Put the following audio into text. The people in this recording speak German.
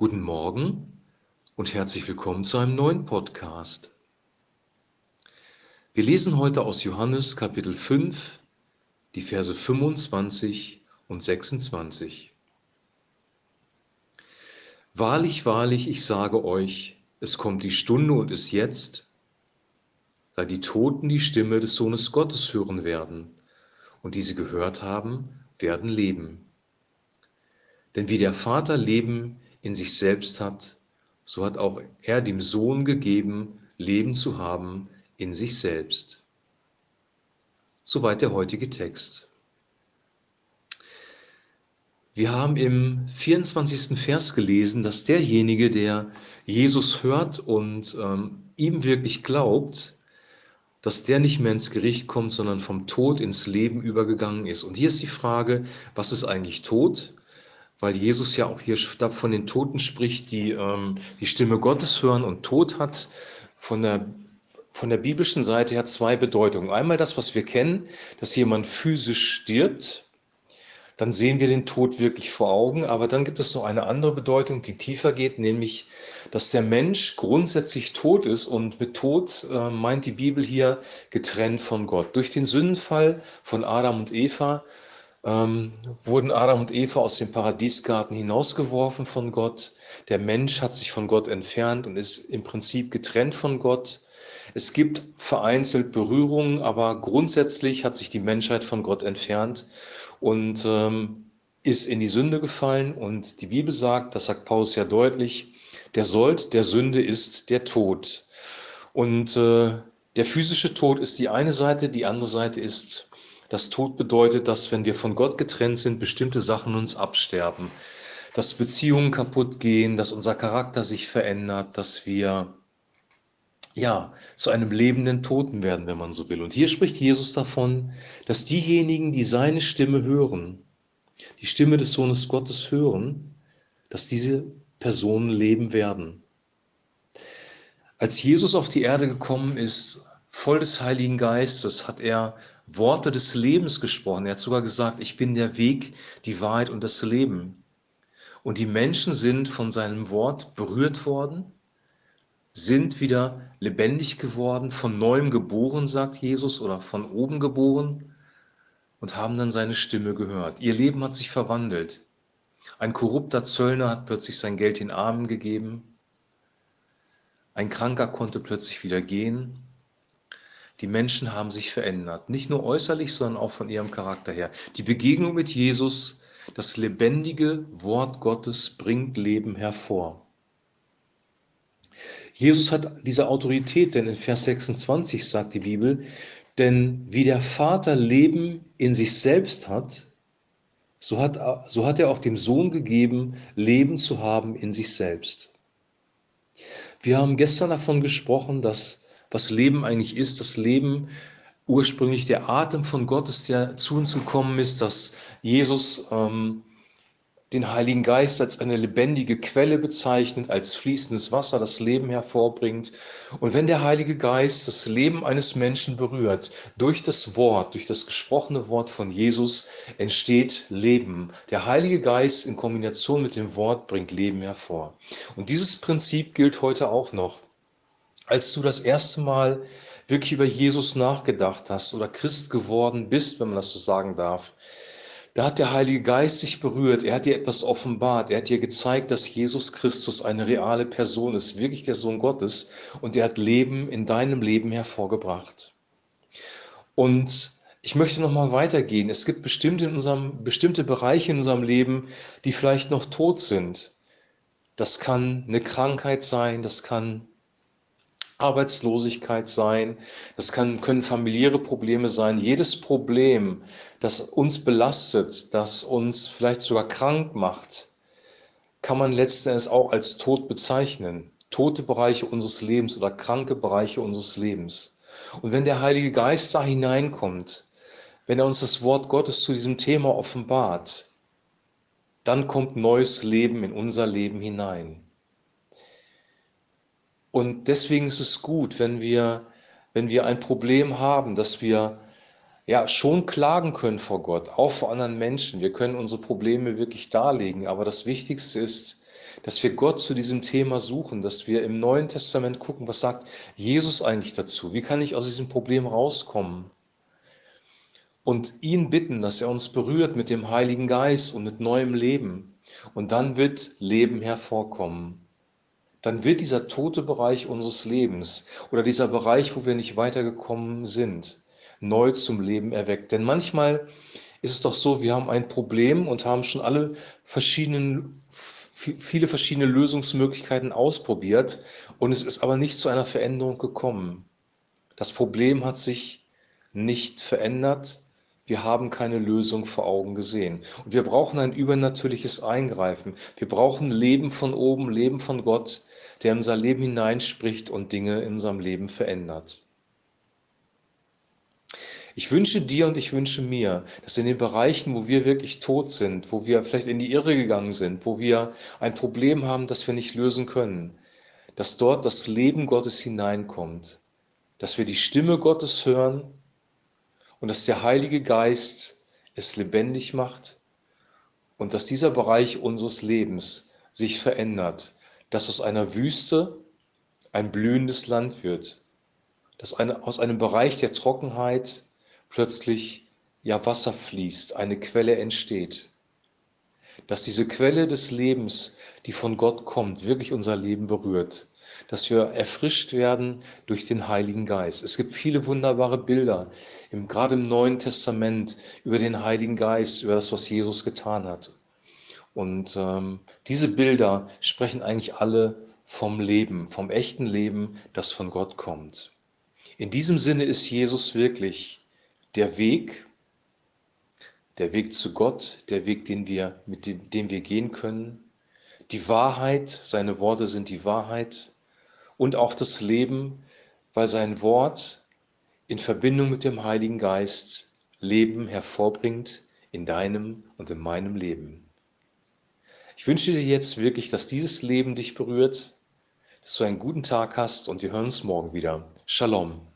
Guten Morgen und herzlich willkommen zu einem neuen Podcast. Wir lesen heute aus Johannes Kapitel 5, die Verse 25 und 26. Wahrlich, wahrlich, ich sage euch, es kommt die Stunde und ist jetzt, da die Toten die Stimme des Sohnes Gottes hören werden, und die sie gehört haben, werden leben. Denn wie der Vater Leben in sich selbst hat, so hat auch er dem Sohn gegeben, Leben zu haben in sich selbst. Soweit der heutige Text. Wir haben im 24. Vers gelesen, dass derjenige, der Jesus hört und ähm, ihm wirklich glaubt, dass der nicht mehr ins Gericht kommt, sondern vom Tod ins Leben übergegangen ist. Und hier ist die Frage, was ist eigentlich Tod? Weil Jesus ja auch hier von den Toten spricht, die ähm, die Stimme Gottes hören und Tod hat von der, von der biblischen Seite her zwei Bedeutungen. Einmal das, was wir kennen, dass jemand physisch stirbt, dann sehen wir den Tod wirklich vor Augen, aber dann gibt es noch eine andere Bedeutung, die tiefer geht, nämlich, dass der Mensch grundsätzlich tot ist und mit Tod äh, meint die Bibel hier getrennt von Gott. Durch den Sündenfall von Adam und Eva ähm, wurden Adam und Eva aus dem Paradiesgarten hinausgeworfen von Gott. Der Mensch hat sich von Gott entfernt und ist im Prinzip getrennt von Gott. Es gibt vereinzelt Berührungen, aber grundsätzlich hat sich die Menschheit von Gott entfernt und ähm, ist in die Sünde gefallen. Und die Bibel sagt, das sagt Paulus ja deutlich, der Sold der Sünde ist der Tod. Und äh, der physische Tod ist die eine Seite, die andere Seite ist das Tod bedeutet, dass wenn wir von Gott getrennt sind, bestimmte Sachen uns absterben, dass Beziehungen kaputt gehen, dass unser Charakter sich verändert, dass wir ja, zu einem lebenden Toten werden, wenn man so will. Und hier spricht Jesus davon, dass diejenigen, die seine Stimme hören, die Stimme des Sohnes Gottes hören, dass diese Personen leben werden. Als Jesus auf die Erde gekommen ist, voll des Heiligen Geistes, hat er Worte des Lebens gesprochen. Er hat sogar gesagt, ich bin der Weg, die Wahrheit und das Leben. Und die Menschen sind von seinem Wort berührt worden, sind wieder lebendig geworden, von neuem geboren, sagt Jesus, oder von oben geboren und haben dann seine Stimme gehört. Ihr Leben hat sich verwandelt. Ein korrupter Zöllner hat plötzlich sein Geld den Armen gegeben. Ein Kranker konnte plötzlich wieder gehen. Die Menschen haben sich verändert, nicht nur äußerlich, sondern auch von ihrem Charakter her. Die Begegnung mit Jesus, das lebendige Wort Gottes bringt Leben hervor. Jesus hat diese Autorität, denn in Vers 26 sagt die Bibel, denn wie der Vater Leben in sich selbst hat, so hat, so hat er auch dem Sohn gegeben, Leben zu haben in sich selbst. Wir haben gestern davon gesprochen, dass was Leben eigentlich ist. Das Leben ursprünglich der Atem von Gott ist, der zu uns gekommen ist, dass Jesus ähm, den Heiligen Geist als eine lebendige Quelle bezeichnet, als fließendes Wasser das Leben hervorbringt. Und wenn der Heilige Geist das Leben eines Menschen berührt, durch das Wort, durch das gesprochene Wort von Jesus, entsteht Leben. Der Heilige Geist in Kombination mit dem Wort bringt Leben hervor. Und dieses Prinzip gilt heute auch noch als du das erste Mal wirklich über Jesus nachgedacht hast oder Christ geworden bist, wenn man das so sagen darf, da hat der Heilige Geist sich berührt, er hat dir etwas offenbart, er hat dir gezeigt, dass Jesus Christus eine reale Person ist, wirklich der Sohn Gottes und er hat Leben in deinem Leben hervorgebracht. Und ich möchte noch mal weitergehen. Es gibt bestimmte, in unserem, bestimmte Bereiche in unserem Leben, die vielleicht noch tot sind. Das kann eine Krankheit sein, das kann Arbeitslosigkeit sein, das kann, können familiäre Probleme sein. Jedes Problem, das uns belastet, das uns vielleicht sogar krank macht, kann man letzten Endes auch als Tod bezeichnen. Tote Bereiche unseres Lebens oder kranke Bereiche unseres Lebens. Und wenn der Heilige Geist da hineinkommt, wenn er uns das Wort Gottes zu diesem Thema offenbart, dann kommt neues Leben in unser Leben hinein. Und deswegen ist es gut, wenn wir, wenn wir ein Problem haben, dass wir ja schon klagen können vor Gott, auch vor anderen Menschen. Wir können unsere Probleme wirklich darlegen, aber das Wichtigste ist, dass wir Gott zu diesem Thema suchen, dass wir im Neuen Testament gucken, was sagt Jesus eigentlich dazu? Wie kann ich aus diesem Problem rauskommen? Und ihn bitten, dass er uns berührt mit dem Heiligen Geist und mit neuem Leben. Und dann wird Leben hervorkommen. Dann wird dieser tote Bereich unseres Lebens oder dieser Bereich, wo wir nicht weitergekommen sind, neu zum Leben erweckt. Denn manchmal ist es doch so, wir haben ein Problem und haben schon alle verschiedenen, viele verschiedene Lösungsmöglichkeiten ausprobiert und es ist aber nicht zu einer Veränderung gekommen. Das Problem hat sich nicht verändert. Wir haben keine Lösung vor Augen gesehen. Und wir brauchen ein übernatürliches Eingreifen. Wir brauchen Leben von oben, Leben von Gott, der in unser Leben hineinspricht und Dinge in unserem Leben verändert. Ich wünsche dir und ich wünsche mir, dass in den Bereichen, wo wir wirklich tot sind, wo wir vielleicht in die Irre gegangen sind, wo wir ein Problem haben, das wir nicht lösen können, dass dort das Leben Gottes hineinkommt, dass wir die Stimme Gottes hören und dass der Heilige Geist es lebendig macht und dass dieser Bereich unseres Lebens sich verändert, dass aus einer Wüste ein blühendes Land wird, dass eine, aus einem Bereich der Trockenheit plötzlich ja Wasser fließt, eine Quelle entsteht. Dass diese Quelle des Lebens, die von Gott kommt, wirklich unser Leben berührt. Dass wir erfrischt werden durch den Heiligen Geist. Es gibt viele wunderbare Bilder, im, gerade im Neuen Testament, über den Heiligen Geist, über das, was Jesus getan hat. Und ähm, diese Bilder sprechen eigentlich alle vom Leben, vom echten Leben, das von Gott kommt. In diesem Sinne ist Jesus wirklich der Weg, der Weg zu Gott, der Weg, den wir, mit dem, dem wir gehen können, die Wahrheit, seine Worte sind die Wahrheit und auch das Leben, weil sein Wort in Verbindung mit dem Heiligen Geist Leben hervorbringt in deinem und in meinem Leben. Ich wünsche dir jetzt wirklich, dass dieses Leben dich berührt, dass du einen guten Tag hast und wir hören uns morgen wieder. Shalom.